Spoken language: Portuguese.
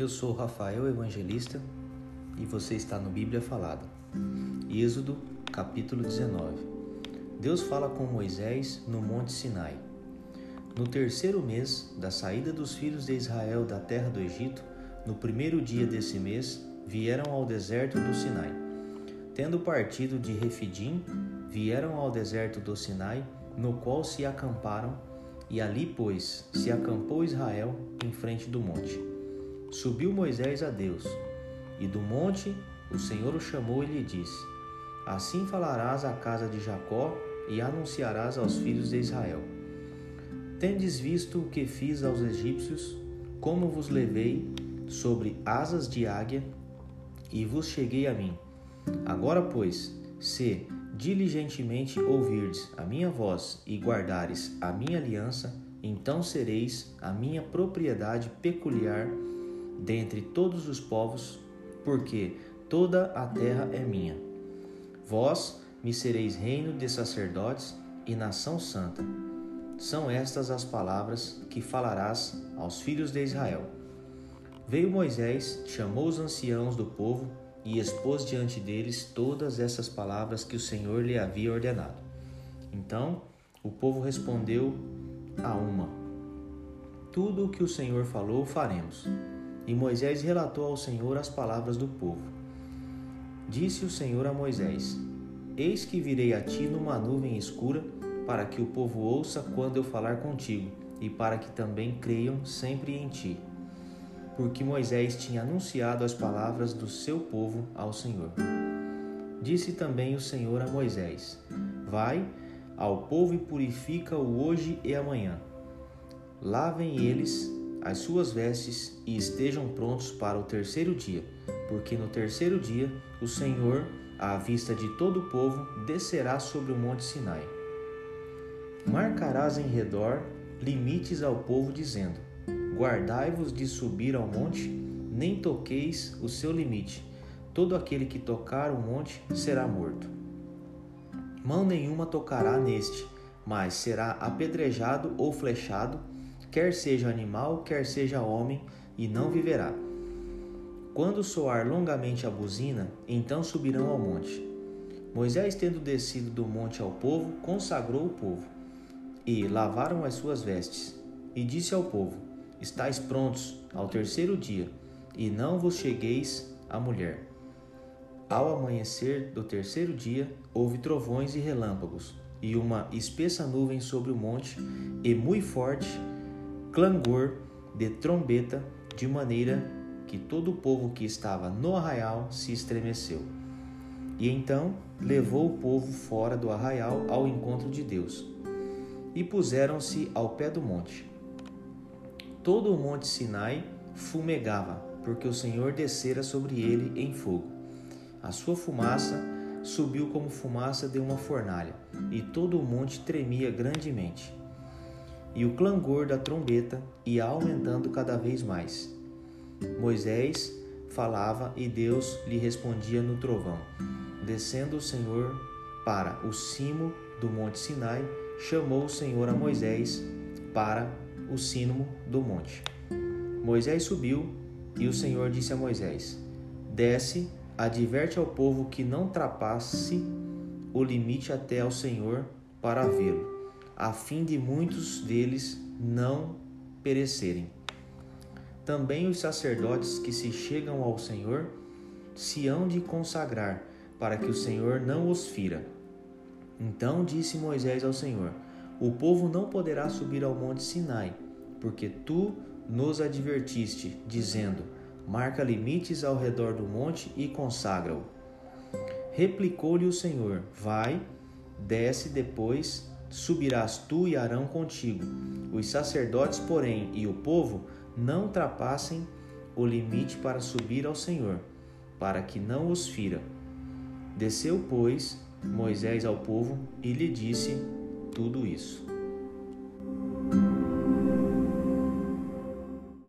Eu sou Rafael Evangelista e você está no Bíblia Falada. Êxodo, capítulo 19. Deus fala com Moisés no Monte Sinai. No terceiro mês da saída dos filhos de Israel da terra do Egito, no primeiro dia desse mês, vieram ao deserto do Sinai. Tendo partido de Refidim, vieram ao deserto do Sinai, no qual se acamparam, e ali, pois, se acampou Israel em frente do monte. Subiu Moisés a Deus, e do monte o Senhor o chamou e lhe disse: Assim falarás à casa de Jacó e anunciarás aos filhos de Israel: Tendes visto o que fiz aos egípcios, como vos levei sobre asas de águia e vos cheguei a mim. Agora, pois, se diligentemente ouvirdes a minha voz e guardares a minha aliança, então sereis a minha propriedade peculiar dentre todos os povos, porque toda a terra é minha. Vós me sereis reino de sacerdotes e nação santa. São estas as palavras que falarás aos filhos de Israel. Veio Moisés, chamou os anciãos do povo e expôs diante deles todas essas palavras que o Senhor lhe havia ordenado. Então o povo respondeu a uma: Tudo o que o Senhor falou faremos. E Moisés relatou ao Senhor as palavras do povo. Disse o Senhor a Moisés: Eis que virei a ti numa nuvem escura, para que o povo ouça quando eu falar contigo, e para que também creiam sempre em ti. Porque Moisés tinha anunciado as palavras do seu povo ao Senhor. Disse também o Senhor a Moisés: Vai ao povo e purifica-o hoje e amanhã. Lavem eles as suas vestes e estejam prontos para o terceiro dia, porque no terceiro dia o Senhor, à vista de todo o povo, descerá sobre o monte Sinai. Marcarás em redor limites ao povo, dizendo: Guardai-vos de subir ao monte, nem toqueis o seu limite. Todo aquele que tocar o monte será morto. Mão nenhuma tocará neste, mas será apedrejado ou flechado quer seja animal, quer seja homem, e não viverá. Quando soar longamente a buzina, então subirão ao monte. Moisés, tendo descido do monte ao povo, consagrou o povo, e lavaram as suas vestes, e disse ao povo: Estais prontos ao terceiro dia, e não vos chegueis à mulher. Ao amanhecer do terceiro dia, houve trovões e relâmpagos, e uma espessa nuvem sobre o monte, e muito forte clangor de trombeta, de maneira que todo o povo que estava no arraial se estremeceu. E então levou o povo fora do arraial ao encontro de Deus. E puseram-se ao pé do monte. Todo o monte Sinai fumegava, porque o Senhor descera sobre ele em fogo. A sua fumaça subiu como fumaça de uma fornalha, e todo o monte tremia grandemente e o clangor da trombeta ia aumentando cada vez mais. Moisés falava e Deus lhe respondia no trovão. Descendo o Senhor para o cimo do monte Sinai, chamou o Senhor a Moisés para o cimo do monte. Moisés subiu e o Senhor disse a Moisés: Desce, adverte ao povo que não trapasse o limite até ao Senhor para vê-lo a fim de muitos deles não perecerem. Também os sacerdotes que se chegam ao Senhor se hão de consagrar, para que o Senhor não os fira. Então disse Moisés ao Senhor: O povo não poderá subir ao monte Sinai, porque tu nos advertiste, dizendo: Marca limites ao redor do monte e consagra-o. Replicou-lhe o Senhor: Vai, desce depois subirás tu e Arão contigo. Os sacerdotes, porém, e o povo não ultrapassem o limite para subir ao Senhor, para que não os fira. Desceu, pois, Moisés ao povo e lhe disse tudo isso.